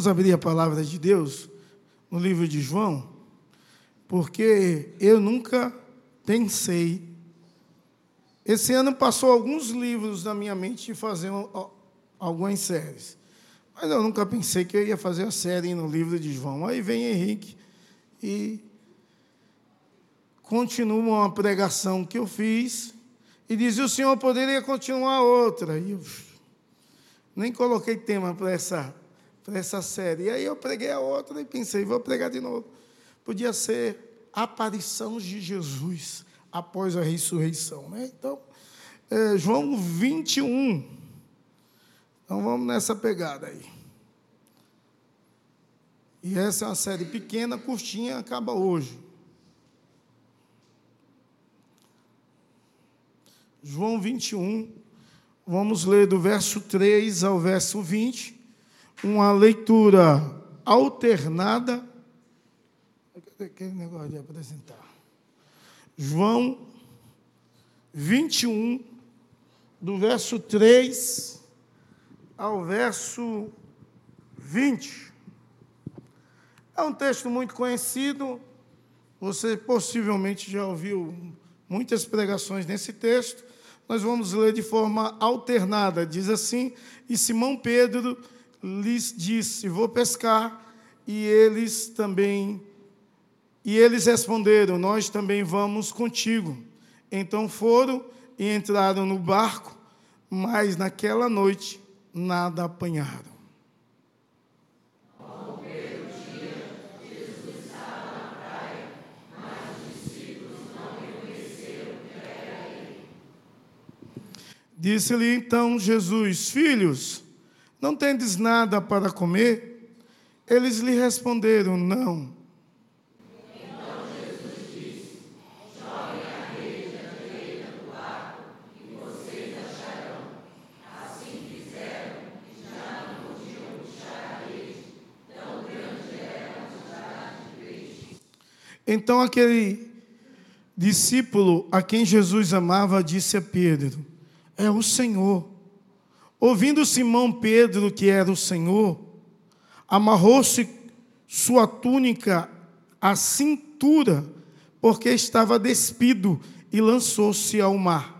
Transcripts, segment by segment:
Vamos abrir a palavra de Deus no livro de João, porque eu nunca pensei. Esse ano passou alguns livros na minha mente de fazer algumas séries. Mas eu nunca pensei que eu ia fazer a série no livro de João. Aí vem Henrique e continua uma pregação que eu fiz e diz: o senhor poderia continuar outra. E eu nem coloquei tema para essa, para essa série. E aí eu preguei a outra e pensei: vou pregar de novo. Podia ser aparição de Jesus após a ressurreição. Né? Então, é, João 21. Então vamos nessa pegada aí. E essa é uma série pequena, curtinha, acaba hoje. João 21, vamos ler do verso 3 ao verso 20, uma leitura alternada. Aquele negócio de apresentar. João 21, do verso 3 ao verso 20. É um texto muito conhecido, você possivelmente já ouviu muitas pregações nesse texto. Nós vamos ler de forma alternada. Diz assim: E Simão Pedro lhes disse: Vou pescar. E eles também. E eles responderam: Nós também vamos contigo. Então foram e entraram no barco, mas naquela noite nada apanharam. Disse-lhe então Jesus: Filhos, não tendes nada para comer? Eles lhe responderam: Não. Então aquele discípulo a quem Jesus amava disse a Pedro: É o Senhor. Ouvindo Simão Pedro que era o Senhor, amarrou-se sua túnica à cintura, porque estava despido, e lançou-se ao mar.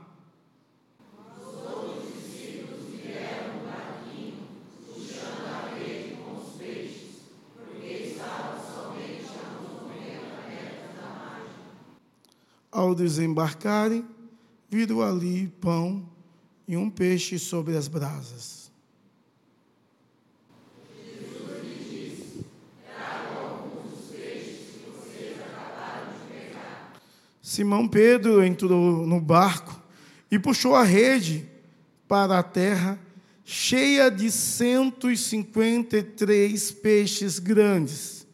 Ao desembarcarem, viram ali pão e um peixe sobre as brasas. Simão Pedro entrou no barco e puxou a rede para a terra, cheia de 153 peixes grandes,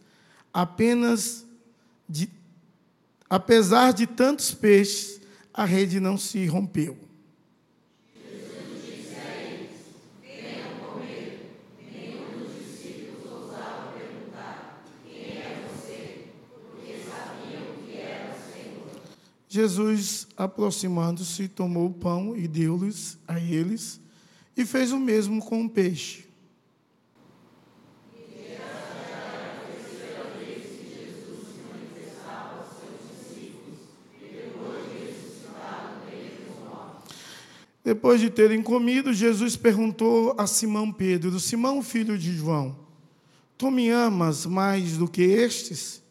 apenas de Apesar de tantos peixes, a rede não se rompeu. Jesus, aproximando-se, tomou o pão e deu-lhes a eles, e fez o mesmo com o peixe. Depois de terem comido, Jesus perguntou a Simão Pedro: Simão, filho de João, tu me amas mais do que estes?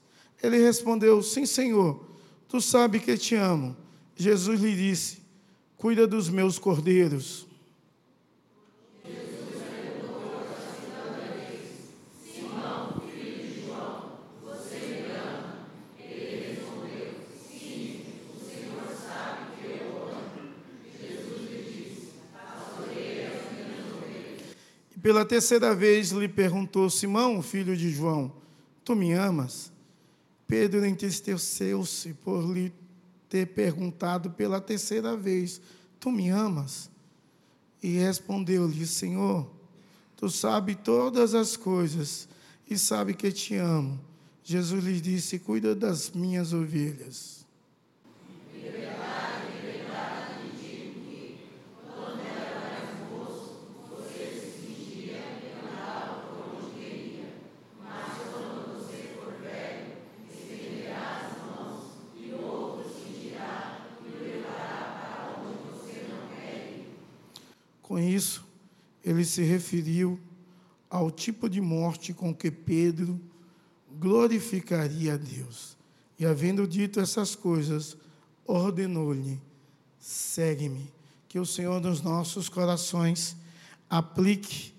Ele respondeu: Sim, Senhor, tu sabes que te amo. Jesus lhe disse: Cuida dos meus cordeiros. Pela terceira vez lhe perguntou Simão, filho de João: Tu me amas? Pedro entristeceu-se por lhe ter perguntado pela terceira vez: Tu me amas? E respondeu-lhe: Senhor, tu sabes todas as coisas e sabe que te amo. Jesus lhe disse: Cuida das minhas ovelhas. Com isso, ele se referiu ao tipo de morte com que Pedro glorificaria a Deus. E, havendo dito essas coisas, ordenou-lhe: segue-me. Que o Senhor nos nossos corações aplique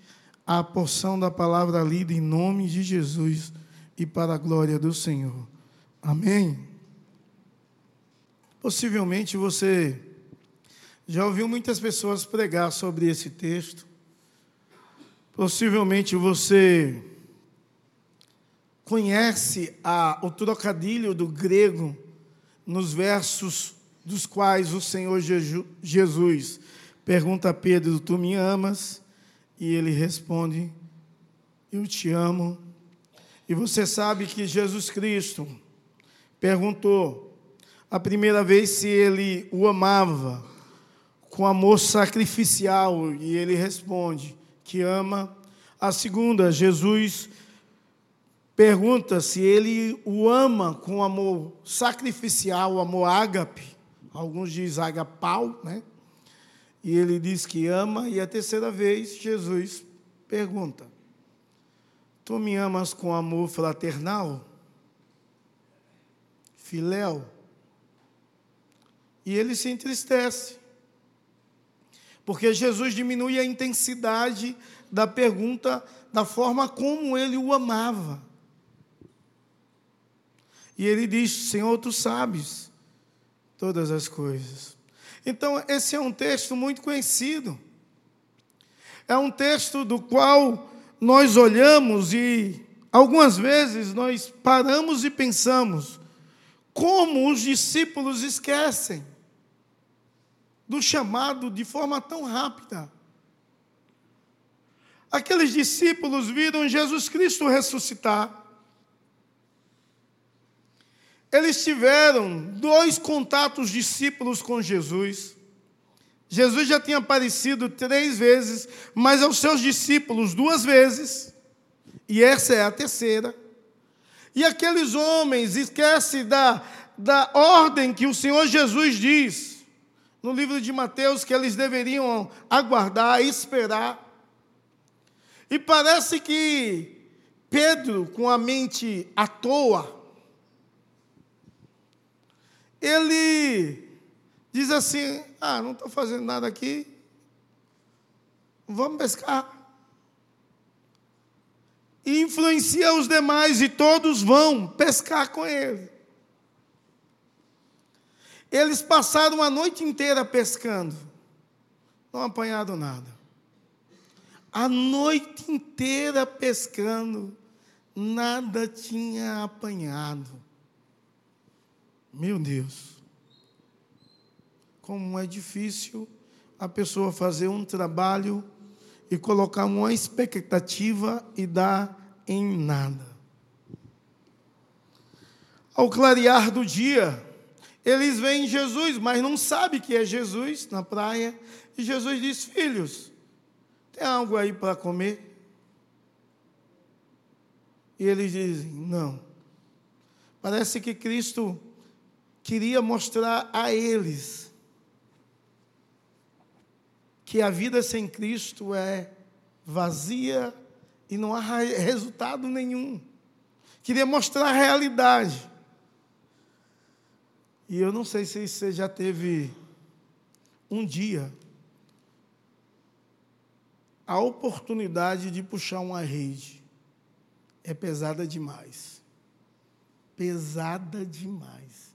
a porção da palavra lida em nome de Jesus e para a glória do Senhor. Amém. Possivelmente você já ouviu muitas pessoas pregar sobre esse texto. Possivelmente você conhece a, o trocadilho do grego nos versos dos quais o Senhor Jesus pergunta a Pedro: Tu me amas? E ele responde: Eu te amo. E você sabe que Jesus Cristo perguntou a primeira vez se ele o amava com amor sacrificial, e ele responde que ama. A segunda, Jesus pergunta se ele o ama com amor sacrificial, amor ágape, alguns dizem agapau, né? E ele diz que ama, e a terceira vez Jesus pergunta: Tu me amas com amor fraternal? Filéu? E ele se entristece, porque Jesus diminui a intensidade da pergunta da forma como ele o amava. E ele diz: Senhor, tu sabes todas as coisas. Então, esse é um texto muito conhecido. É um texto do qual nós olhamos e algumas vezes nós paramos e pensamos como os discípulos esquecem do chamado de forma tão rápida. Aqueles discípulos viram Jesus Cristo ressuscitar. Eles tiveram dois contatos discípulos com Jesus. Jesus já tinha aparecido três vezes, mas aos seus discípulos duas vezes, e essa é a terceira. E aqueles homens esquecem da, da ordem que o Senhor Jesus diz no livro de Mateus que eles deveriam aguardar, esperar. E parece que Pedro, com a mente à toa, ele diz assim: Ah, não estou fazendo nada aqui, vamos pescar. E influencia os demais e todos vão pescar com ele. Eles passaram a noite inteira pescando, não apanharam nada. A noite inteira pescando, nada tinha apanhado. Meu Deus, como é difícil a pessoa fazer um trabalho e colocar uma expectativa e dar em nada. Ao clarear do dia, eles veem Jesus, mas não sabem que é Jesus na praia. E Jesus diz: Filhos, tem algo aí para comer? E eles dizem: Não. Parece que Cristo queria mostrar a eles que a vida sem Cristo é vazia e não há resultado nenhum. Queria mostrar a realidade. E eu não sei se você já teve um dia a oportunidade de puxar uma rede. É pesada demais. Pesada demais.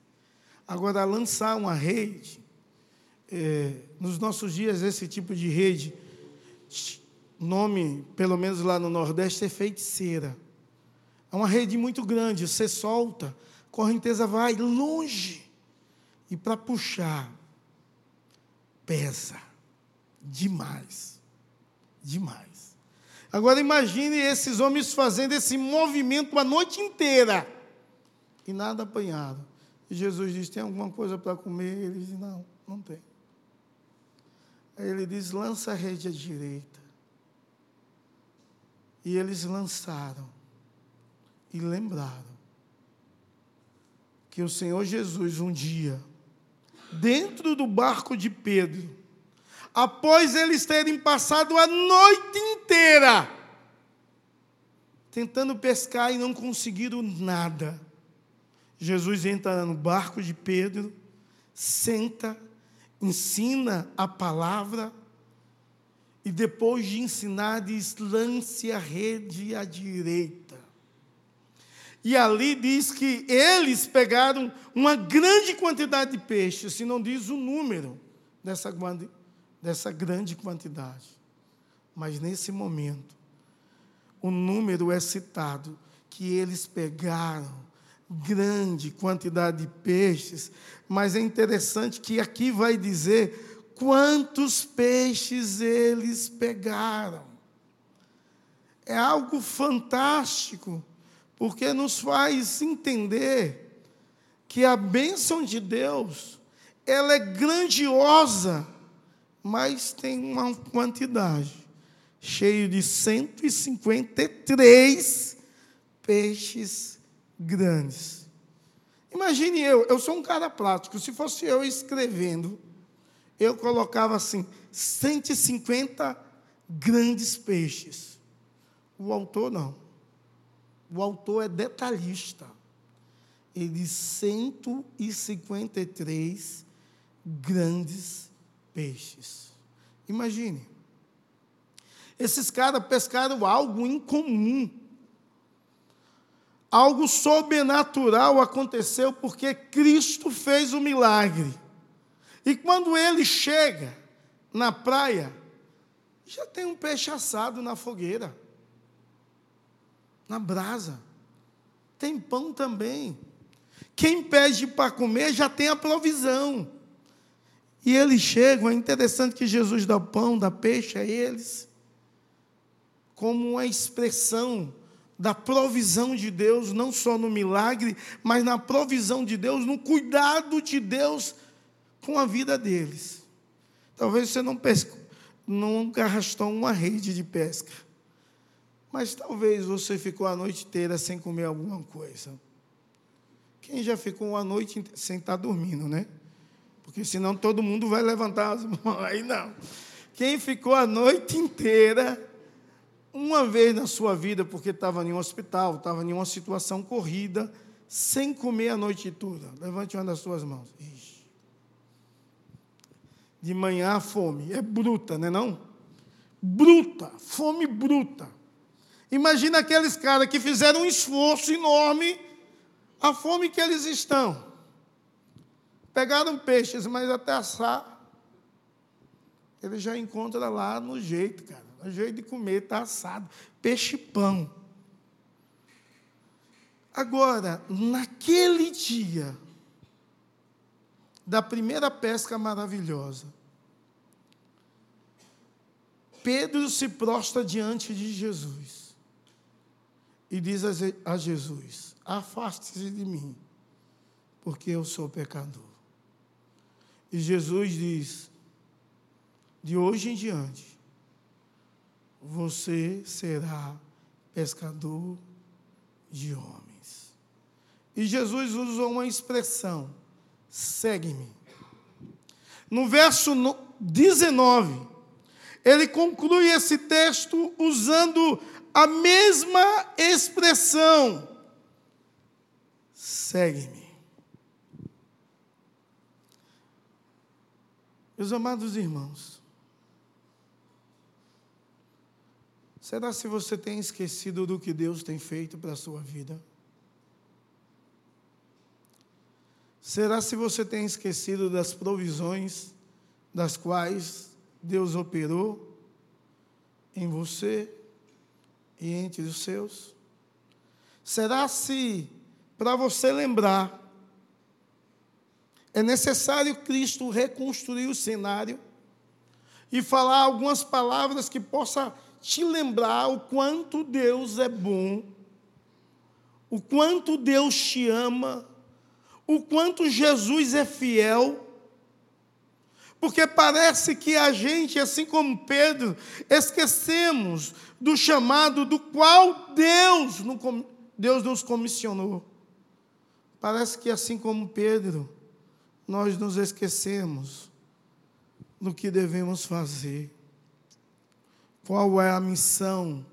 Agora, lançar uma rede, é, nos nossos dias, esse tipo de rede, nome, pelo menos lá no Nordeste, é feiticeira. É uma rede muito grande, você solta, correnteza vai longe. E para puxar, pesa demais. Demais. Agora imagine esses homens fazendo esse movimento a noite inteira e nada apanhado. E Jesus diz: Tem alguma coisa para comer? Ele diz: Não, não tem. Aí ele diz: Lança a rede à direita. E eles lançaram e lembraram que o Senhor Jesus, um dia, dentro do barco de Pedro, após eles terem passado a noite inteira tentando pescar e não conseguiram nada. Jesus entra no barco de Pedro, senta, ensina a palavra e depois de ensinar, diz: lance a rede à direita. E ali diz que eles pegaram uma grande quantidade de peixes, se não diz o número dessa, dessa grande quantidade. Mas nesse momento, o número é citado que eles pegaram grande quantidade de peixes, mas é interessante que aqui vai dizer quantos peixes eles pegaram. É algo fantástico porque nos faz entender que a bênção de Deus, ela é grandiosa, mas tem uma quantidade, cheio de 153 peixes grandes. Imagine eu, eu sou um cara prático, se fosse eu escrevendo, eu colocava assim, 150 grandes peixes. O autor não. O autor é detalhista. Ele diz 153 grandes peixes. Imagine. Esses caras pescaram algo incomum. Algo sobrenatural aconteceu porque Cristo fez o milagre. E quando ele chega na praia, já tem um peixe assado na fogueira na brasa. Tem pão também. Quem pede para comer já tem a provisão. E eles chegam, é interessante que Jesus dá pão, dá peixe a eles, como uma expressão da provisão de Deus, não só no milagre, mas na provisão de Deus, no cuidado de Deus com a vida deles. Talvez você não pescou, nunca arrastou uma rede de pesca. Mas talvez você ficou a noite inteira sem comer alguma coisa. Quem já ficou uma noite sem estar dormindo, né? Porque senão todo mundo vai levantar as mãos. Aí não. Quem ficou a noite inteira, uma vez na sua vida, porque estava em um hospital, estava em uma situação corrida, sem comer a noite toda. Levante uma das suas mãos. Ixi. De manhã a fome. É bruta, não é não? Bruta, fome bruta. Imagina aqueles caras que fizeram um esforço enorme, a fome que eles estão. Pegaram peixes, mas até assar, ele já encontra lá no jeito, cara. No jeito de comer, está assado. Peixe pão. Agora, naquele dia, da primeira pesca maravilhosa, Pedro se prostra diante de Jesus e diz a Jesus: Afaste-se de mim, porque eu sou pecador. E Jesus diz: De hoje em diante, você será pescador de homens. E Jesus usa uma expressão: segue-me. No verso 19, ele conclui esse texto usando a mesma expressão: segue-me. Meus amados irmãos, será se você tem esquecido do que Deus tem feito para a sua vida? Será se você tem esquecido das provisões das quais Deus operou em você? E entre os seus? Será se, para você lembrar, é necessário Cristo reconstruir o cenário e falar algumas palavras que possa te lembrar o quanto Deus é bom, o quanto Deus te ama, o quanto Jesus é fiel porque parece que a gente, assim como Pedro, esquecemos do chamado do qual Deus, Deus nos comissionou. Parece que, assim como Pedro, nós nos esquecemos do que devemos fazer. Qual é a missão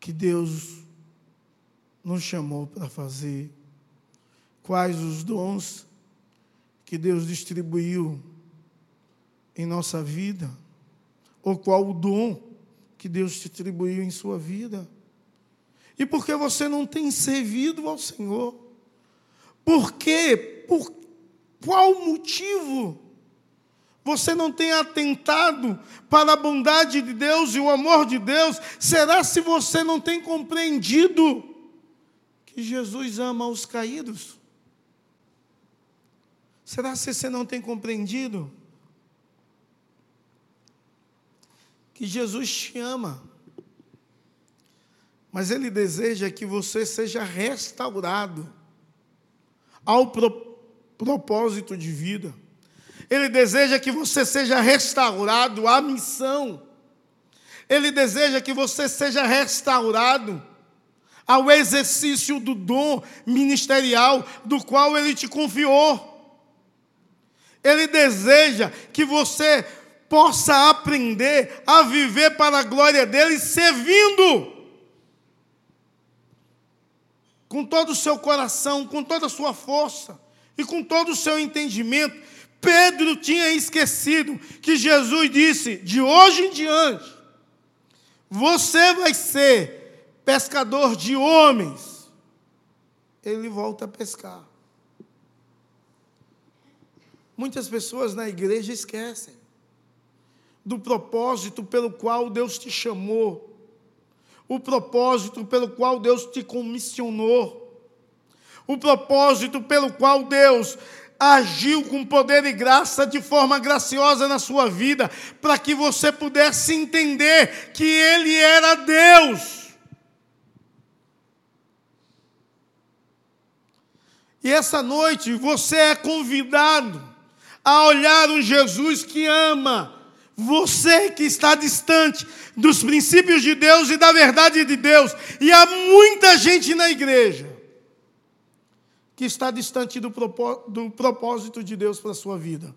que Deus nos chamou para fazer? Quais os dons que Deus distribuiu em nossa vida? Ou qual o dom que Deus distribuiu em sua vida? E por que você não tem servido ao Senhor? Por quê? Por qual motivo você não tem atentado para a bondade de Deus e o amor de Deus? Será se você não tem compreendido que Jesus ama os caídos? Será se você não tem compreendido que Jesus te ama? Mas Ele deseja que você seja restaurado ao pro, propósito de vida. Ele deseja que você seja restaurado à missão. Ele deseja que você seja restaurado ao exercício do dom ministerial do qual ele te confiou. Ele deseja que você possa aprender a viver para a glória dele servindo com todo o seu coração, com toda a sua força e com todo o seu entendimento. Pedro tinha esquecido que Jesus disse: de hoje em diante, você vai ser pescador de homens. Ele volta a pescar. Muitas pessoas na igreja esquecem do propósito pelo qual Deus te chamou o propósito pelo qual Deus te comissionou, o propósito pelo qual Deus agiu com poder e graça de forma graciosa na sua vida, para que você pudesse entender que Ele era Deus. E essa noite você é convidado a olhar um Jesus que ama, você que está distante dos princípios de Deus e da verdade de Deus, e há muita gente na igreja que está distante do propósito de Deus para a sua vida.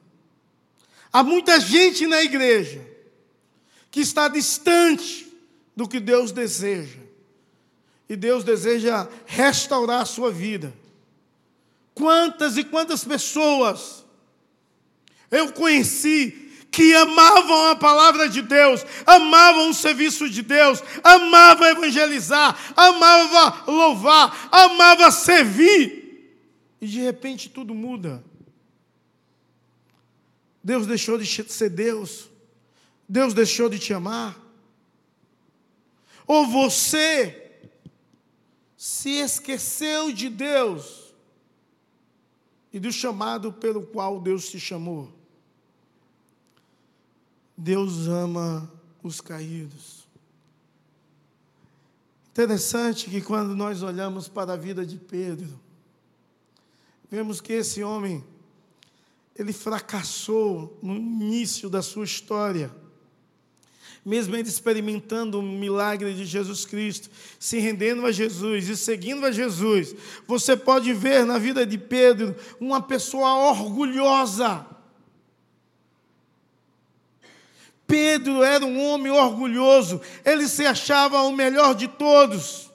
Há muita gente na igreja que está distante do que Deus deseja. E Deus deseja restaurar a sua vida. Quantas e quantas pessoas eu conheci que amavam a palavra de Deus, amavam o serviço de Deus, amavam evangelizar, amavam louvar, amavam servir. E de repente tudo muda. Deus deixou de ser Deus. Deus deixou de te amar. Ou você se esqueceu de Deus e do chamado pelo qual Deus te chamou. Deus ama os caídos. Interessante que quando nós olhamos para a vida de Pedro, vemos que esse homem, ele fracassou no início da sua história. Mesmo ele experimentando o milagre de Jesus Cristo, se rendendo a Jesus e seguindo a Jesus, você pode ver na vida de Pedro uma pessoa orgulhosa, Pedro era um homem orgulhoso, ele se achava o melhor de todos.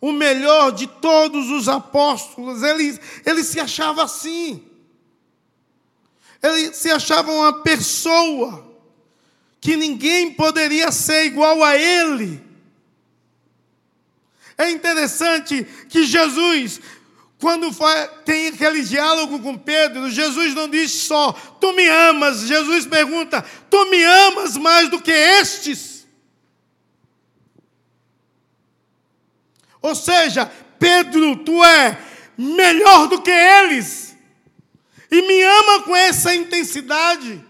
O melhor de todos os apóstolos, ele, ele se achava assim. Ele se achava uma pessoa que ninguém poderia ser igual a ele. É interessante que Jesus quando tem aquele diálogo com Pedro, Jesus não diz só, tu me amas. Jesus pergunta, tu me amas mais do que estes? Ou seja, Pedro, tu é melhor do que eles. E me ama com essa intensidade,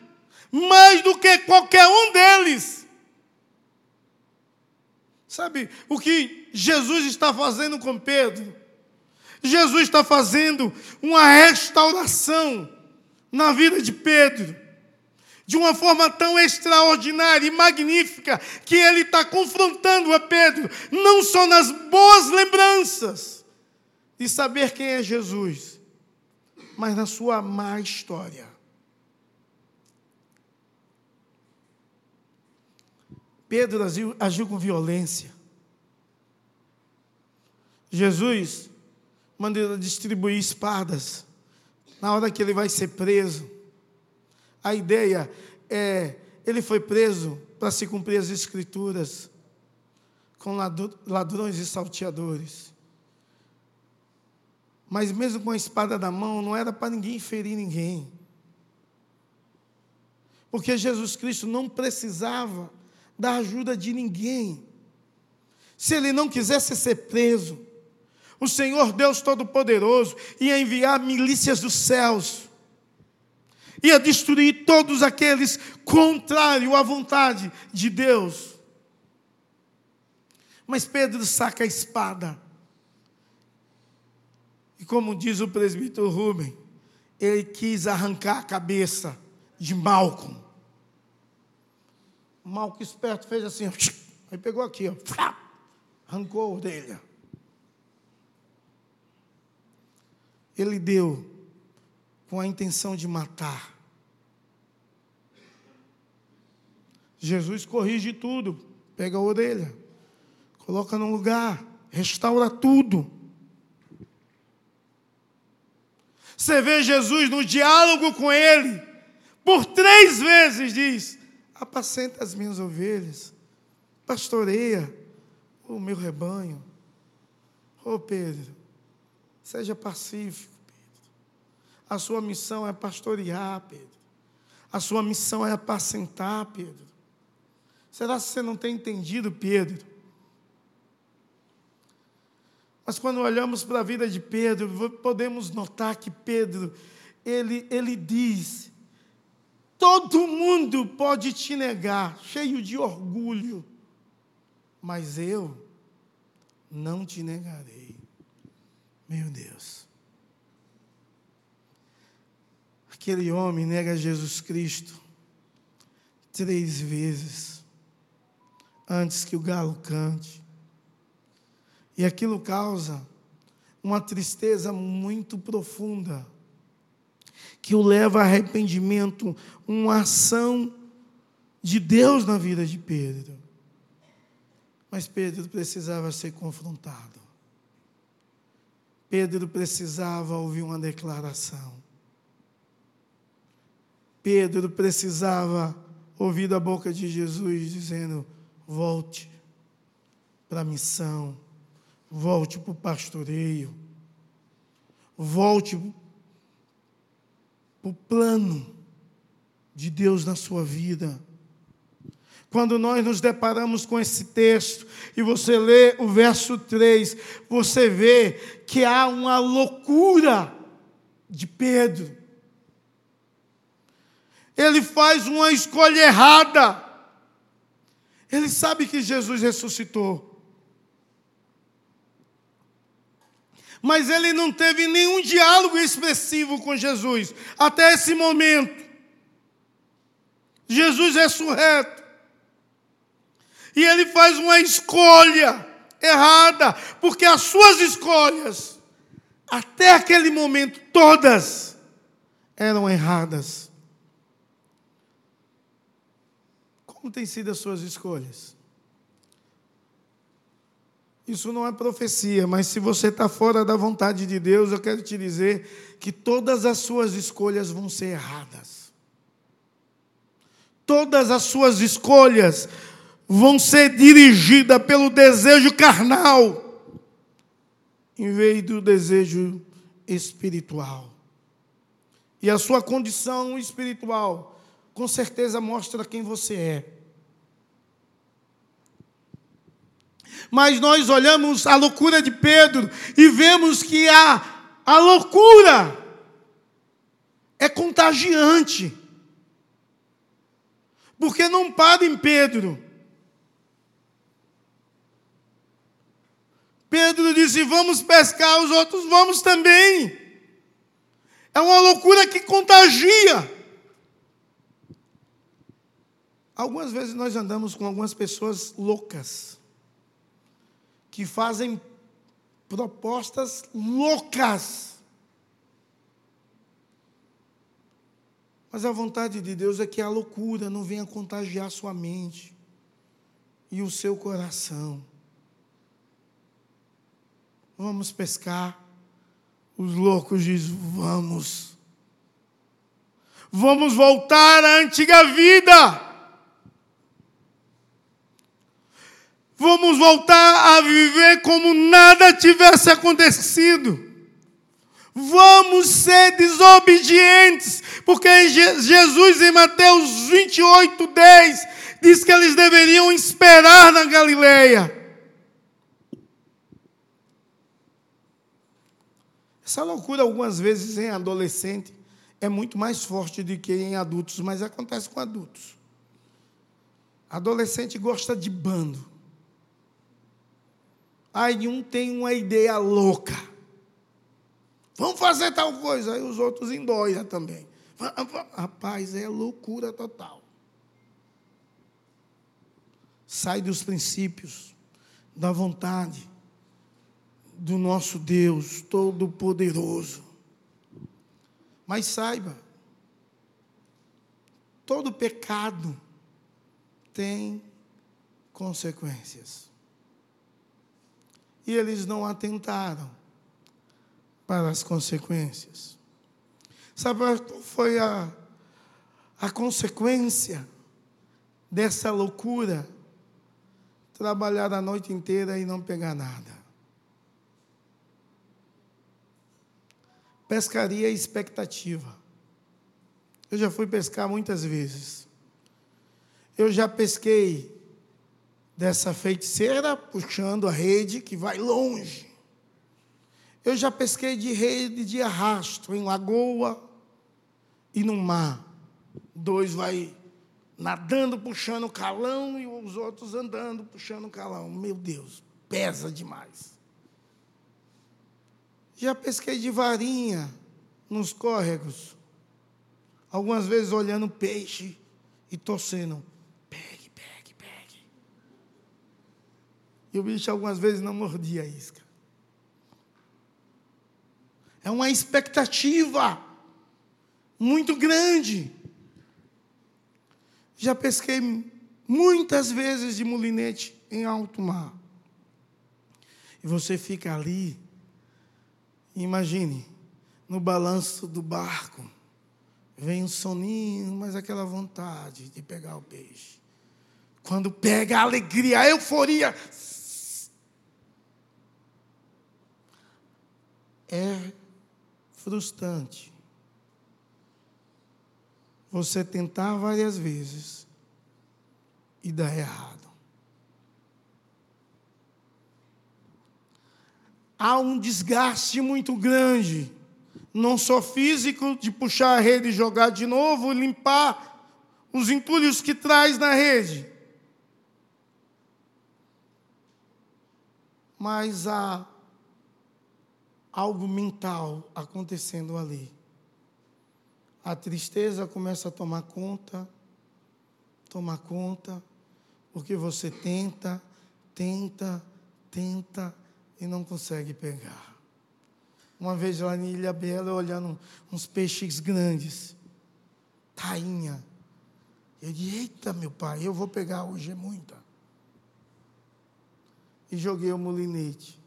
mais do que qualquer um deles. Sabe o que Jesus está fazendo com Pedro? Jesus está fazendo uma restauração na vida de Pedro, de uma forma tão extraordinária e magnífica, que ele está confrontando a Pedro, não só nas boas lembranças de saber quem é Jesus, mas na sua má história. Pedro agiu, agiu com violência. Jesus manda distribuir espadas na hora que ele vai ser preso. A ideia é, ele foi preso para se cumprir as escrituras com ladrões e salteadores. Mas mesmo com a espada na mão, não era para ninguém ferir ninguém. Porque Jesus Cristo não precisava da ajuda de ninguém. Se ele não quisesse ser preso, o Senhor Deus Todo-Poderoso ia enviar milícias dos céus, ia destruir todos aqueles contrários à vontade de Deus. Mas Pedro saca a espada. E como diz o presbítero Rubem, ele quis arrancar a cabeça de Malcolm. Malcolm esperto fez assim, aí pegou aqui, ó, arrancou a orelha. Ele deu com a intenção de matar. Jesus corrige tudo, pega a orelha, coloca no lugar, restaura tudo. Você vê Jesus no diálogo com ele, por três vezes diz: apacenta as minhas ovelhas, pastoreia o meu rebanho. Ô oh, Pedro, seja pacífico, Pedro. A sua missão é pastorear, Pedro. A sua missão é apacentar, Pedro. Será que você não tem entendido, Pedro? Mas quando olhamos para a vida de Pedro, podemos notar que Pedro, ele, ele diz Todo mundo pode te negar, cheio de orgulho, mas eu não te negarei. Meu Deus. Aquele homem nega Jesus Cristo três vezes antes que o galo cante. E aquilo causa uma tristeza muito profunda que o leva a arrependimento, uma ação de Deus na vida de Pedro. Mas Pedro precisava ser confrontado. Pedro precisava ouvir uma declaração. Pedro precisava ouvir da boca de Jesus dizendo: volte para a missão, volte para o pastoreio, volte o plano de Deus na sua vida. Quando nós nos deparamos com esse texto e você lê o verso 3, você vê que há uma loucura de Pedro. Ele faz uma escolha errada. Ele sabe que Jesus ressuscitou. mas ele não teve nenhum diálogo expressivo com Jesus até esse momento. Jesus ressurreto. E ele faz uma escolha errada, porque as suas escolhas, até aquele momento, todas eram erradas. Como têm sido as suas escolhas? Isso não é profecia, mas se você está fora da vontade de Deus, eu quero te dizer que todas as suas escolhas vão ser erradas. Todas as suas escolhas vão ser dirigidas pelo desejo carnal, em vez do desejo espiritual. E a sua condição espiritual, com certeza, mostra quem você é. mas nós olhamos a loucura de Pedro e vemos que a, a loucura é contagiante. Porque não para em Pedro. Pedro disse: Vamos pescar, os outros vamos também. É uma loucura que contagia. Algumas vezes nós andamos com algumas pessoas loucas que fazem propostas loucas. Mas a vontade de Deus é que a loucura não venha contagiar sua mente e o seu coração. Vamos pescar. Os loucos dizem: vamos. Vamos voltar à antiga vida. Vamos voltar a viver como nada tivesse acontecido. Vamos ser desobedientes, porque Jesus em Mateus 28, 10 diz que eles deveriam esperar na Galileia. Essa loucura, algumas vezes, em adolescente, é muito mais forte do que em adultos, mas acontece com adultos. Adolescente gosta de bando. Aí um tem uma ideia louca. Vamos fazer tal coisa. Aí os outros endoidam também. Rapaz, é loucura total. Sai dos princípios, da vontade do nosso Deus Todo-Poderoso. Mas saiba, todo pecado tem consequências. E eles não atentaram para as consequências. Sabe qual foi a, a consequência dessa loucura? Trabalhar a noite inteira e não pegar nada. Pescaria expectativa. Eu já fui pescar muitas vezes. Eu já pesquei dessa feiticeira puxando a rede que vai longe. Eu já pesquei de rede de arrasto em lagoa e no mar. Dois vai nadando puxando o calão e os outros andando puxando o calão. Meu Deus, pesa demais. Já pesquei de varinha nos córregos. Algumas vezes olhando peixe e torcendo. Pegue, pegue, pegue. E o bicho algumas vezes não mordia a isca. É uma expectativa muito grande. Já pesquei muitas vezes de mulinete em alto mar. E você fica ali, imagine, no balanço do barco, vem um soninho, mas aquela vontade de pegar o peixe. Quando pega a alegria, a euforia. É frustrante. Você tentar várias vezes e dar errado. Há um desgaste muito grande, não só físico, de puxar a rede e jogar de novo, limpar os entulhos que traz na rede. Mas há algo mental acontecendo ali. A tristeza começa a tomar conta, tomar conta, porque você tenta, tenta, tenta e não consegue pegar. Uma vez lá em Ilha Bela, olhando uns peixes grandes, tainha. Eu disse, eita, meu pai, eu vou pegar hoje, é muita. E joguei o molinete.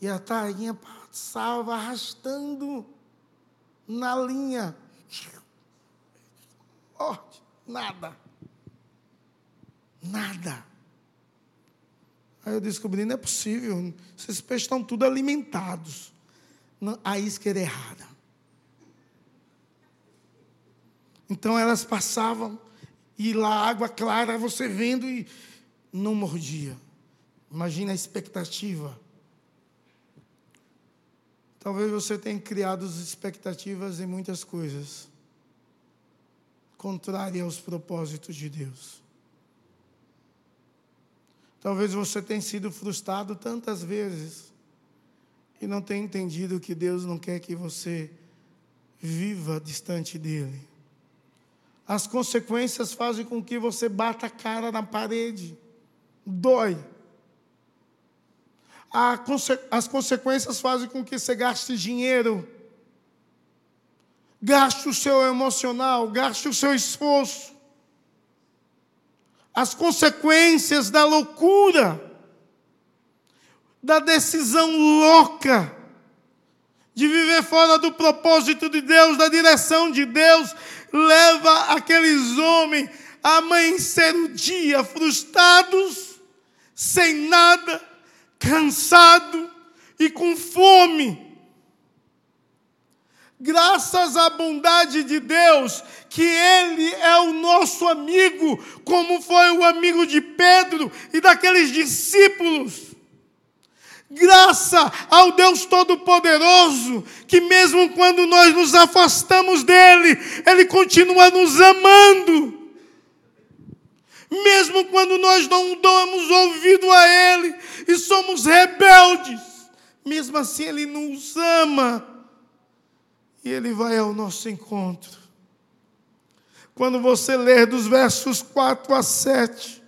E a tainha passava arrastando na linha. Morte, nada. Nada. Aí eu descobri, não é possível. Esses peixes estão tudo alimentados. a isca era errada. Então elas passavam e lá água clara, você vendo e não mordia. Imagina a expectativa. Talvez você tenha criado expectativas em muitas coisas, contrárias aos propósitos de Deus. Talvez você tenha sido frustrado tantas vezes e não tenha entendido que Deus não quer que você viva distante dele. As consequências fazem com que você bata a cara na parede. Dói as consequências fazem com que você gaste dinheiro. Gaste o seu emocional, gaste o seu esforço. As consequências da loucura, da decisão louca de viver fora do propósito de Deus, da direção de Deus, leva aqueles homens a amanhecer o dia frustrados, sem nada, cansado e com fome. Graças à bondade de Deus, que Ele é o nosso amigo, como foi o amigo de Pedro e daqueles discípulos. Graça ao Deus Todo-Poderoso, que mesmo quando nós nos afastamos dele, Ele continua nos amando. Mesmo quando nós não damos ouvido a Ele e somos rebeldes, mesmo assim Ele nos ama e Ele vai ao nosso encontro. Quando você ler dos versos 4 a 7,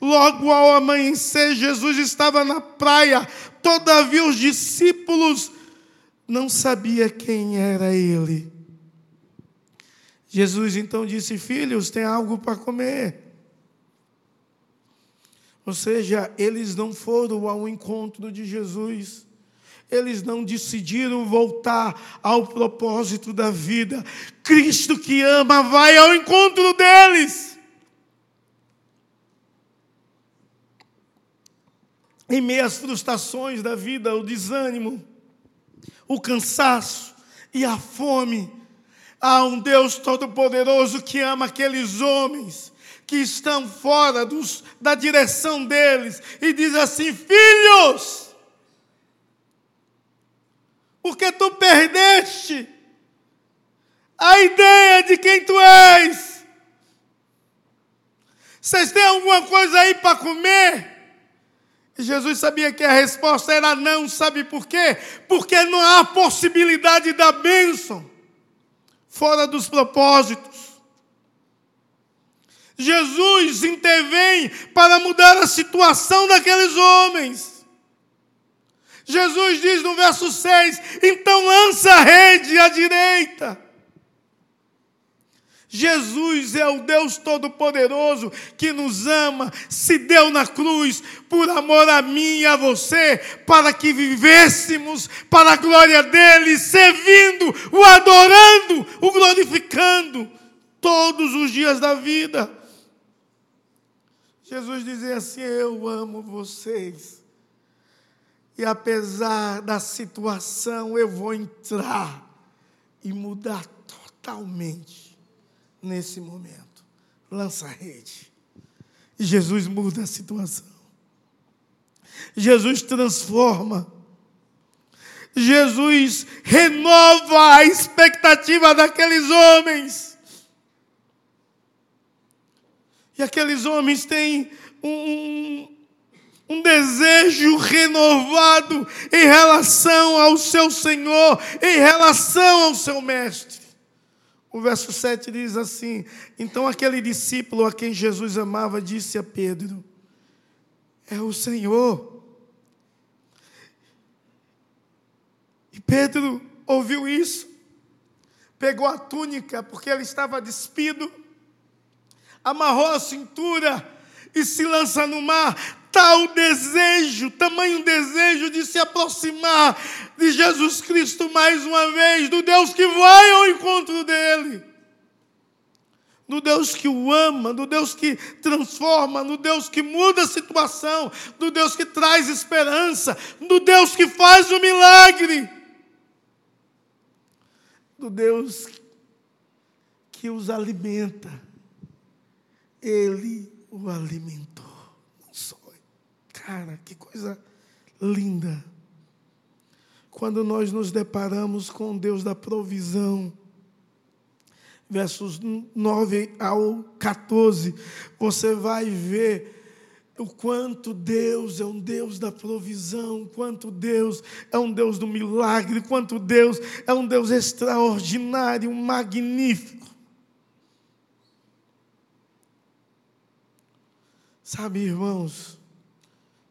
logo ao amanhecer, Jesus estava na praia, todavia os discípulos não sabiam quem era Ele. Jesus então disse: Filhos, tem algo para comer. Ou seja, eles não foram ao encontro de Jesus. Eles não decidiram voltar ao propósito da vida. Cristo que ama vai ao encontro deles. Em meio às frustrações da vida, o desânimo, o cansaço e a fome, há um Deus Todo-Poderoso que ama aqueles homens que estão fora dos, da direção deles e diz assim: Filhos, porque tu perdeste a ideia de quem tu és. Vocês têm alguma coisa aí para comer? E Jesus sabia que a resposta era não, sabe por quê? Porque não há possibilidade da bênção fora dos propósitos. Jesus intervém para mudar a situação daqueles homens. Jesus diz no verso 6: então lança a rede à direita. Jesus é o Deus Todo-Poderoso que nos ama, se deu na cruz por amor a mim e a você, para que vivêssemos para a glória dele, servindo, o adorando, o glorificando todos os dias da vida. Jesus dizia assim: Eu amo vocês. E apesar da situação, eu vou entrar e mudar totalmente nesse momento. Lança a rede. E Jesus muda a situação. Jesus transforma. Jesus renova a expectativa daqueles homens. E aqueles homens têm um, um desejo renovado em relação ao seu Senhor, em relação ao seu Mestre. O verso 7 diz assim: Então aquele discípulo a quem Jesus amava disse a Pedro: É o Senhor. E Pedro ouviu isso, pegou a túnica, porque ele estava despido, amarrou a cintura e se lança no mar. Tal desejo, tamanho desejo de se aproximar de Jesus Cristo mais uma vez, do Deus que vai ao encontro dele, do Deus que o ama, do Deus que transforma, do Deus que muda a situação, do Deus que traz esperança, do Deus que faz o milagre, do Deus que os alimenta ele o alimentou. Cara, que coisa linda. Quando nós nos deparamos com Deus da provisão, versos 9 ao 14, você vai ver o quanto Deus é um Deus da provisão, quanto Deus é um Deus do milagre, quanto Deus é um Deus extraordinário, magnífico. Sabe, irmãos,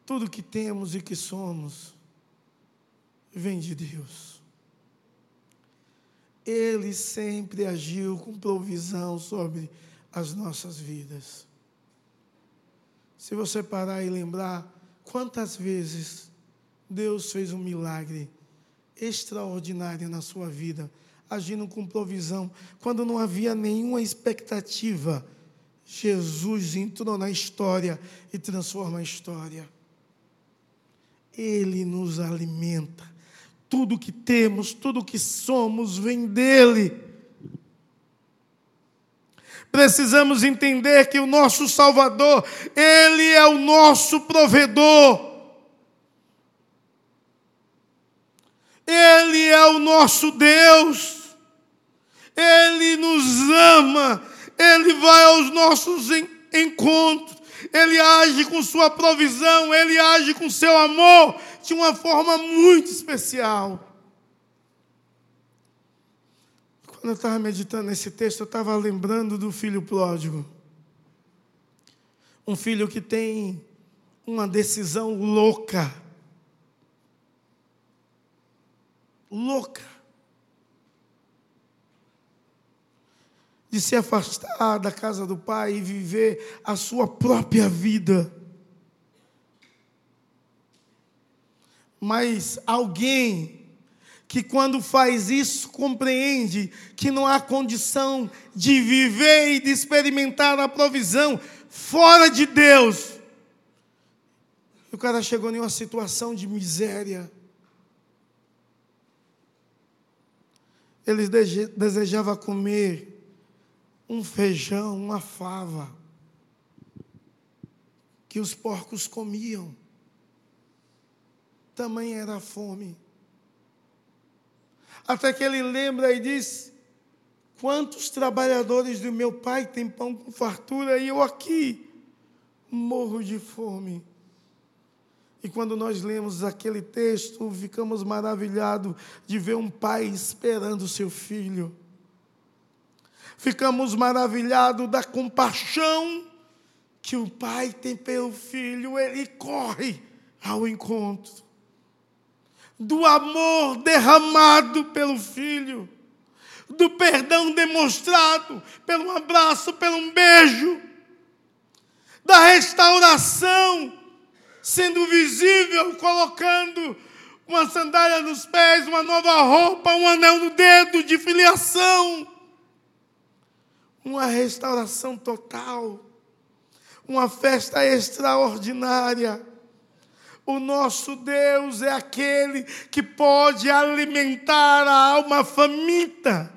tudo que temos e que somos vem de Deus. Ele sempre agiu com provisão sobre as nossas vidas. Se você parar e lembrar quantas vezes Deus fez um milagre extraordinário na sua vida, agindo com provisão, quando não havia nenhuma expectativa, Jesus entrou na história e transforma a história. Ele nos alimenta. Tudo que temos, tudo que somos vem dele. Precisamos entender que o nosso Salvador, ele é o nosso provedor. Ele é o nosso Deus. Ele nos ama. Ele vai aos nossos encontros. Ele age com sua provisão, ele age com seu amor de uma forma muito especial. Quando eu estava meditando nesse texto, eu estava lembrando do filho pródigo. Um filho que tem uma decisão louca. Louca. De se afastar da casa do pai e viver a sua própria vida. mas alguém que, quando faz isso, compreende que não há condição de viver e de experimentar a provisão fora de Deus. O cara chegou em uma situação de miséria. Ele desejava comer um feijão, uma fava, que os porcos comiam tamanha era a fome. Até que ele lembra e diz: Quantos trabalhadores do meu pai têm pão com fartura e eu aqui morro de fome. E quando nós lemos aquele texto, ficamos maravilhados de ver um pai esperando seu filho. Ficamos maravilhados da compaixão que o pai tem pelo filho, ele corre ao encontro do amor derramado pelo filho, do perdão demonstrado pelo abraço, pelo um beijo, da restauração sendo visível, colocando uma sandália nos pés, uma nova roupa, um anel no dedo de filiação. Uma restauração total, uma festa extraordinária o nosso Deus é aquele que pode alimentar a alma faminta.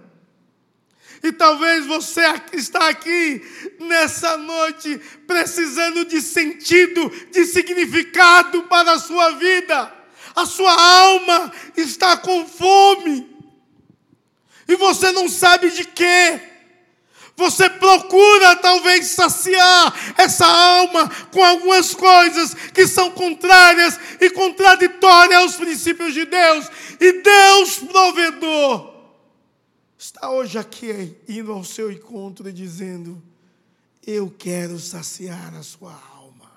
E talvez você está aqui nessa noite precisando de sentido, de significado para a sua vida. A sua alma está com fome. E você não sabe de quê. Você procura talvez saciar essa alma com algumas coisas que são contrárias e contraditórias aos princípios de Deus. E Deus, provedor, está hoje aqui indo ao seu encontro e dizendo: Eu quero saciar a sua alma.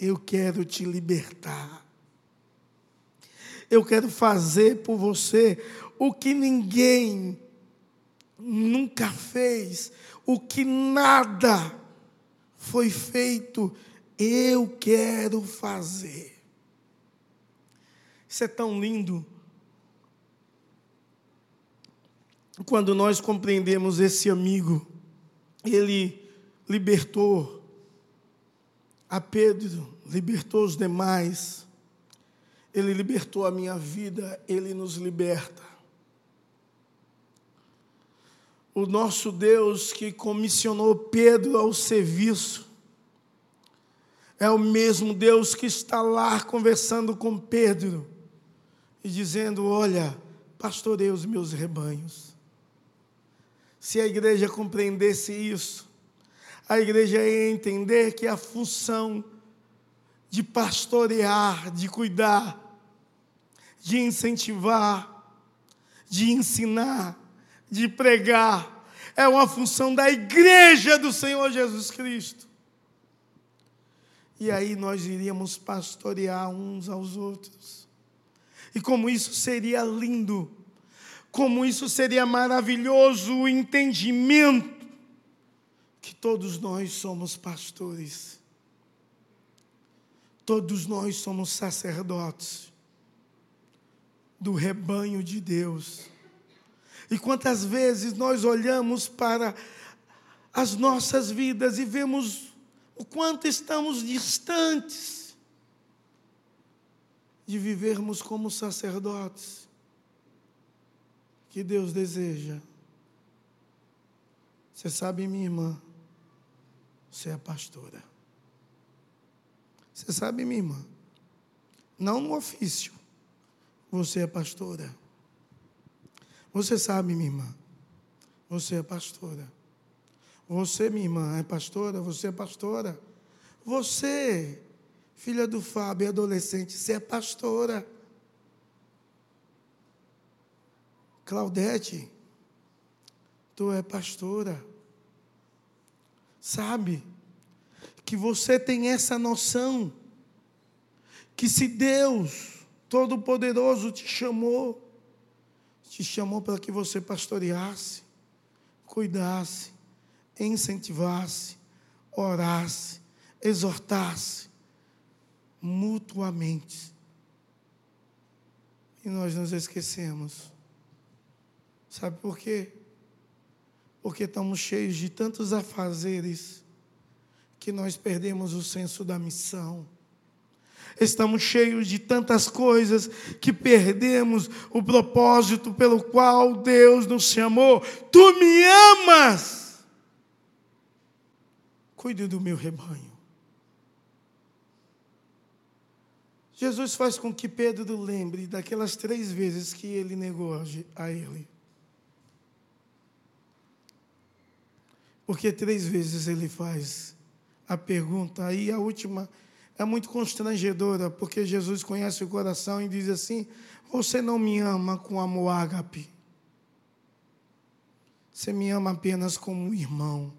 Eu quero te libertar. Eu quero fazer por você o que ninguém nunca fez, o que nada foi feito, eu quero fazer. Isso é tão lindo. Quando nós compreendemos esse amigo, ele libertou a Pedro, libertou os demais, ele libertou a minha vida, ele nos liberta o nosso Deus que comissionou Pedro ao serviço, é o mesmo Deus que está lá conversando com Pedro e dizendo: Olha, pastorei os meus rebanhos. Se a igreja compreendesse isso, a igreja ia entender que a função de pastorear, de cuidar, de incentivar, de ensinar, de pregar, é uma função da igreja do Senhor Jesus Cristo. E aí nós iríamos pastorear uns aos outros. E como isso seria lindo, como isso seria maravilhoso o entendimento que todos nós somos pastores, todos nós somos sacerdotes do rebanho de Deus. E quantas vezes nós olhamos para as nossas vidas e vemos o quanto estamos distantes de vivermos como sacerdotes que Deus deseja. Você sabe, minha irmã, você é pastora. Você sabe, minha irmã, não no ofício, você é pastora. Você sabe, minha irmã, você é pastora. Você, minha irmã, é pastora, você é pastora. Você, filha do Fábio, adolescente, você é pastora. Claudete, tu é pastora. Sabe que você tem essa noção que se Deus Todo-Poderoso te chamou, te chamou para que você pastoreasse, cuidasse, incentivasse, orasse, exortasse mutuamente. E nós nos esquecemos. Sabe por quê? Porque estamos cheios de tantos afazeres que nós perdemos o senso da missão. Estamos cheios de tantas coisas que perdemos o propósito pelo qual Deus nos chamou. Tu me amas. Cuide do meu rebanho. Jesus faz com que Pedro lembre daquelas três vezes que ele negou a ele. Porque três vezes ele faz a pergunta, aí a última é muito constrangedora, porque Jesus conhece o coração e diz assim: Você não me ama com amor ágape. Você me ama apenas como irmão.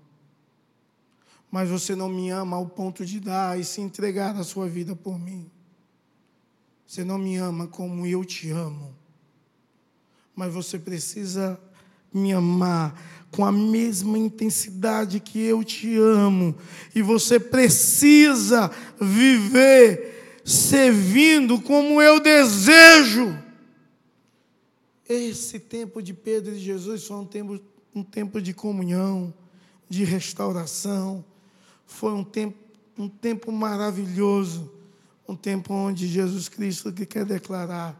Mas você não me ama ao ponto de dar e se entregar a sua vida por mim. Você não me ama como eu te amo. Mas você precisa me amar com a mesma intensidade que eu te amo. E você precisa viver servindo como eu desejo. Esse tempo de Pedro e de Jesus foi um tempo, um tempo de comunhão, de restauração. Foi um tempo, um tempo maravilhoso. Um tempo onde Jesus Cristo quer declarar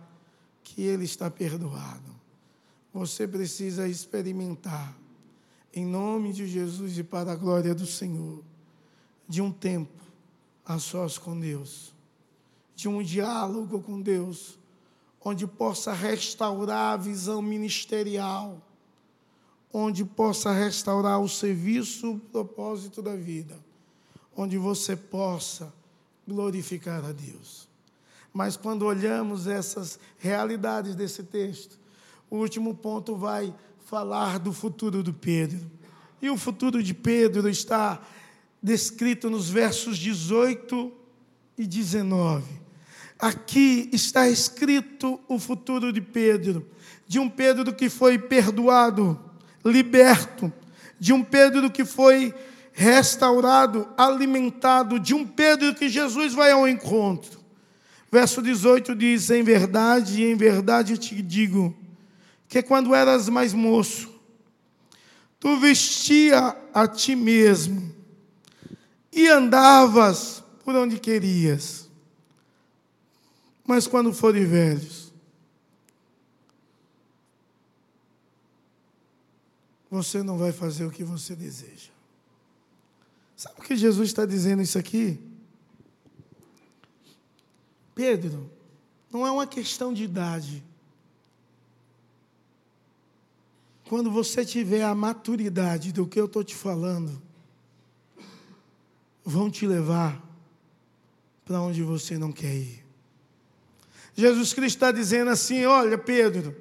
que Ele está perdoado. Você precisa experimentar em nome de Jesus e para a glória do Senhor, de um tempo a sós com Deus, de um diálogo com Deus, onde possa restaurar a visão ministerial, onde possa restaurar o serviço, o propósito da vida, onde você possa glorificar a Deus. Mas quando olhamos essas realidades desse texto, o último ponto vai falar do futuro do Pedro. E o futuro de Pedro está descrito nos versos 18 e 19. Aqui está escrito o futuro de Pedro, de um Pedro que foi perdoado, liberto, de um Pedro que foi restaurado, alimentado, de um Pedro que Jesus vai ao encontro. Verso 18 diz: Em verdade, em verdade te digo, que quando eras mais moço, tu vestia a ti mesmo e andavas por onde querias. Mas quando forem velhos, você não vai fazer o que você deseja. Sabe o que Jesus está dizendo isso aqui? Pedro, não é uma questão de idade. Quando você tiver a maturidade do que eu estou te falando, vão te levar para onde você não quer ir. Jesus Cristo está dizendo assim: olha, Pedro,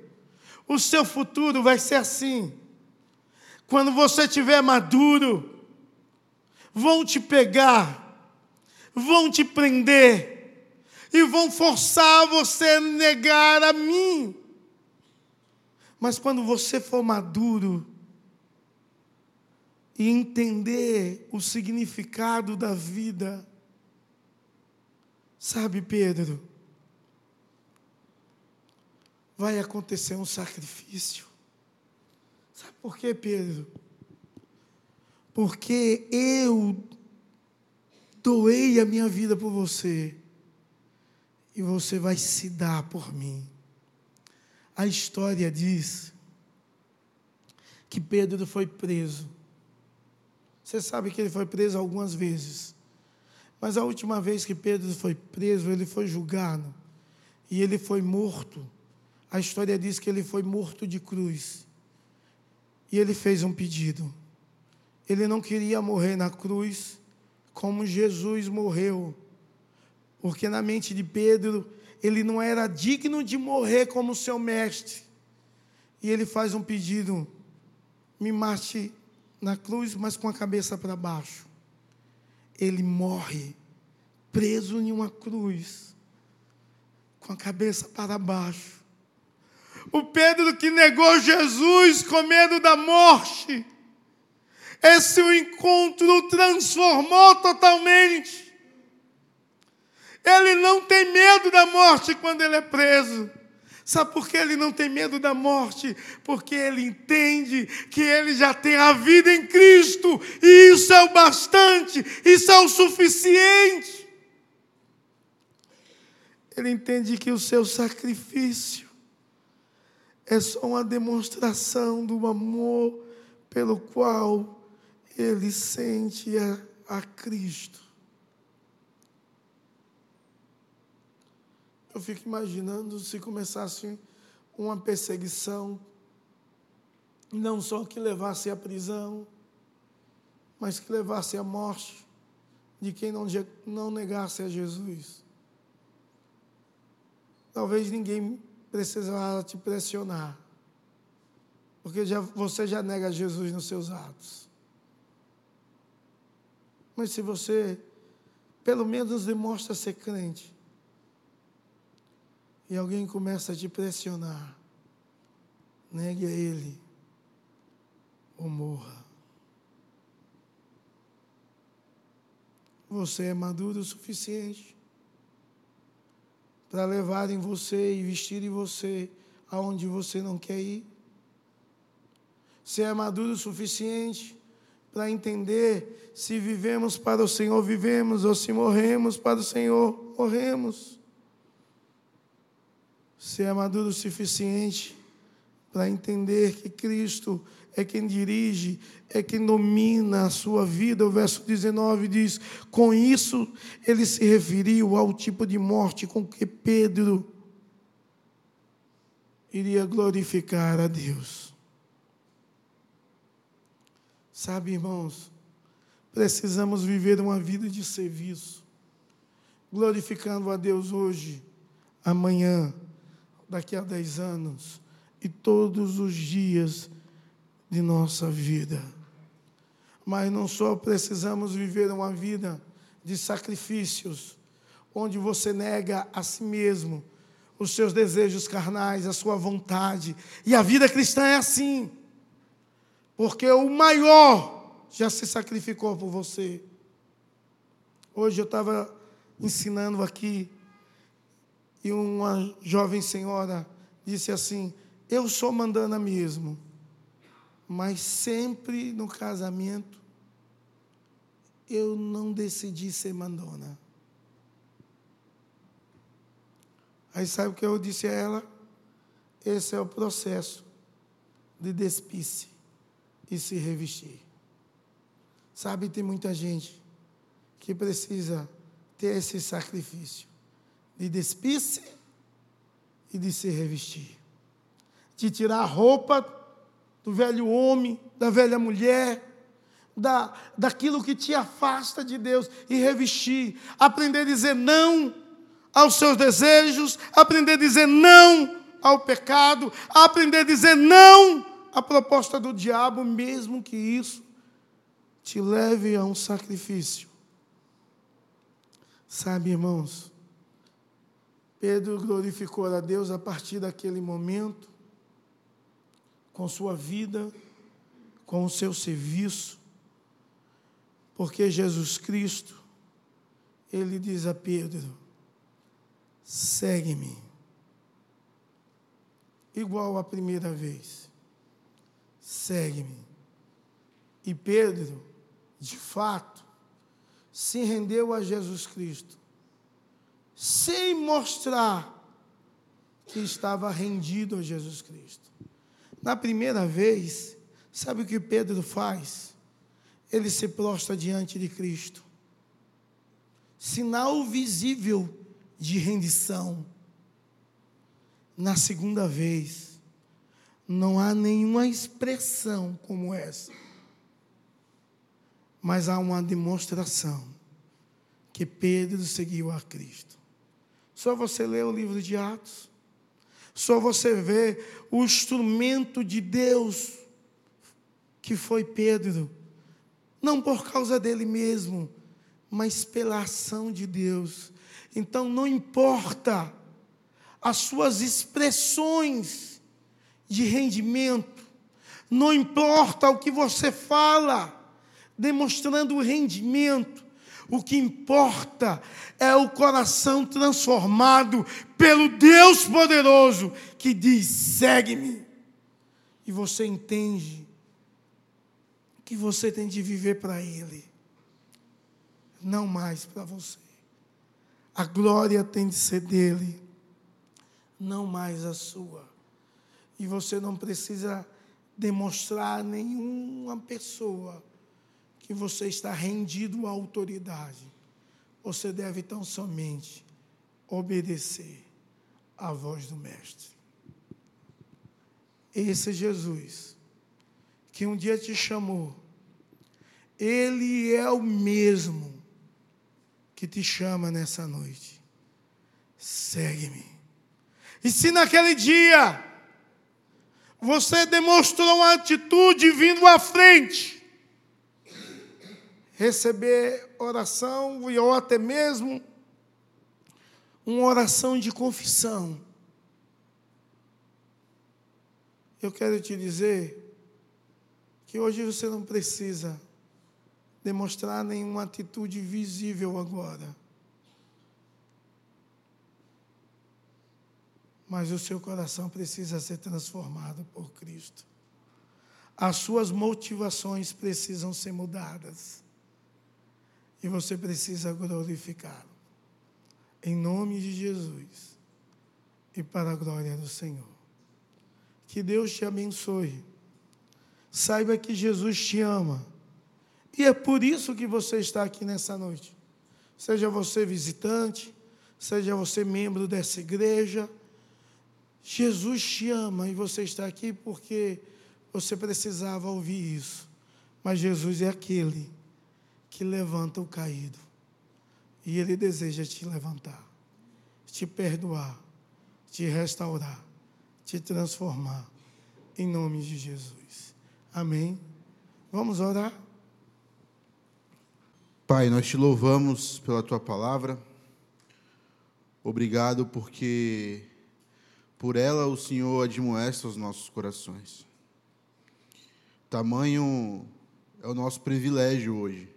o seu futuro vai ser assim. Quando você estiver maduro, vão te pegar, vão te prender, e vão forçar você a negar a mim. Mas quando você for maduro e entender o significado da vida, sabe, Pedro, vai acontecer um sacrifício. Sabe por quê, Pedro? Porque eu doei a minha vida por você e você vai se dar por mim. A história diz que Pedro foi preso. Você sabe que ele foi preso algumas vezes. Mas a última vez que Pedro foi preso, ele foi julgado e ele foi morto. A história diz que ele foi morto de cruz. E ele fez um pedido. Ele não queria morrer na cruz como Jesus morreu. Porque na mente de Pedro, ele não era digno de morrer como seu mestre. E ele faz um pedido: me mate na cruz, mas com a cabeça para baixo. Ele morre preso em uma cruz, com a cabeça para baixo. O Pedro que negou Jesus com medo da morte, esse encontro transformou totalmente. Ele não tem medo da morte quando ele é preso. Sabe por que ele não tem medo da morte? Porque ele entende que ele já tem a vida em Cristo, e isso é o bastante, isso é o suficiente. Ele entende que o seu sacrifício é só uma demonstração do amor pelo qual ele sente a, a Cristo. Eu fico imaginando se começasse uma perseguição, não só que levasse à prisão, mas que levasse à morte de quem não, negasse a Jesus. Talvez ninguém precisava te pressionar, porque já, você já nega Jesus nos seus atos. Mas se você, pelo menos, demonstra ser crente, e alguém começa a te pressionar, negue a ele ou morra. Você é maduro o suficiente para levar em você e vestir em você aonde você não quer ir. Você é maduro o suficiente para entender se vivemos para o Senhor, vivemos, ou se morremos para o Senhor, morremos. Você é maduro o suficiente para entender que Cristo é quem dirige, é quem domina a sua vida. O verso 19 diz: Com isso, ele se referiu ao tipo de morte com que Pedro iria glorificar a Deus. Sabe, irmãos, precisamos viver uma vida de serviço, glorificando a Deus hoje, amanhã, daqui a dez anos e todos os dias de nossa vida. Mas não só precisamos viver uma vida de sacrifícios, onde você nega a si mesmo, os seus desejos carnais, a sua vontade. E a vida cristã é assim, porque o maior já se sacrificou por você. Hoje eu estava ensinando aqui, e uma jovem senhora disse assim: Eu sou mandana mesmo mas sempre no casamento eu não decidi ser mandona. Aí sabe o que eu disse a ela? Esse é o processo de despisse e se revestir. Sabe, tem muita gente que precisa ter esse sacrifício de despisse e de se revestir. De tirar a roupa do velho homem, da velha mulher, da, daquilo que te afasta de Deus e revestir, aprender a dizer não aos seus desejos, aprender a dizer não ao pecado, aprender a dizer não à proposta do diabo, mesmo que isso te leve a um sacrifício. Sabe, irmãos, Pedro glorificou a Deus a partir daquele momento, com sua vida, com o seu serviço, porque Jesus Cristo, ele diz a Pedro: segue-me. Igual a primeira vez, segue-me. E Pedro, de fato, se rendeu a Jesus Cristo sem mostrar que estava rendido a Jesus Cristo. Na primeira vez, sabe o que Pedro faz? Ele se prostra diante de Cristo. Sinal visível de rendição. Na segunda vez, não há nenhuma expressão como essa, mas há uma demonstração que Pedro seguiu a Cristo. Só você lê o livro de Atos. Só você vê o instrumento de Deus que foi Pedro. Não por causa dele mesmo, mas pela ação de Deus. Então não importa as suas expressões de rendimento, não importa o que você fala, demonstrando o rendimento, o que importa é o coração transformado pelo Deus poderoso que diz: segue-me. E você entende que você tem de viver para Ele, não mais para você. A glória tem de ser dele, não mais a sua. E você não precisa demonstrar a nenhuma pessoa que você está rendido à autoridade. Você deve tão somente obedecer à voz do Mestre. Esse Jesus, que um dia te chamou, ele é o mesmo que te chama nessa noite. Segue-me. E se naquele dia você demonstrou uma atitude vindo à frente, receber oração ou até mesmo uma oração de confissão. Eu quero te dizer que hoje você não precisa demonstrar nenhuma atitude visível agora. Mas o seu coração precisa ser transformado por Cristo. As suas motivações precisam ser mudadas. E você precisa glorificá-lo. Em nome de Jesus. E para a glória do Senhor. Que Deus te abençoe. Saiba que Jesus te ama. E é por isso que você está aqui nessa noite. Seja você visitante, seja você membro dessa igreja, Jesus te ama e você está aqui porque você precisava ouvir isso. Mas Jesus é aquele que levanta o caído. E Ele deseja te levantar, te perdoar, te restaurar, te transformar, em nome de Jesus. Amém. Vamos orar? Pai, nós te louvamos pela tua palavra. Obrigado porque por ela o Senhor admoesta os nossos corações. Tamanho é o nosso privilégio hoje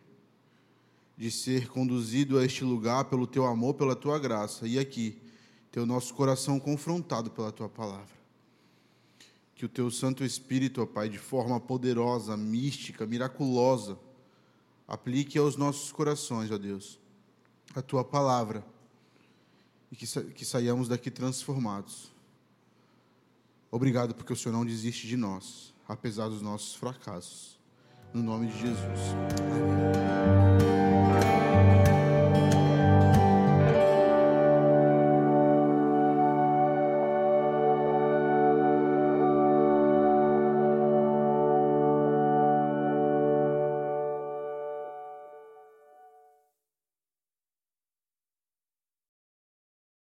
de ser conduzido a este lugar pelo teu amor, pela tua graça, e aqui, ter o nosso coração confrontado pela tua palavra. Que o teu Santo Espírito, ó Pai, de forma poderosa, mística, miraculosa, aplique aos nossos corações, ó Deus, a tua palavra, e que, sa que saiamos daqui transformados. Obrigado porque o Senhor não desiste de nós, apesar dos nossos fracassos. No nome de Jesus. Amém.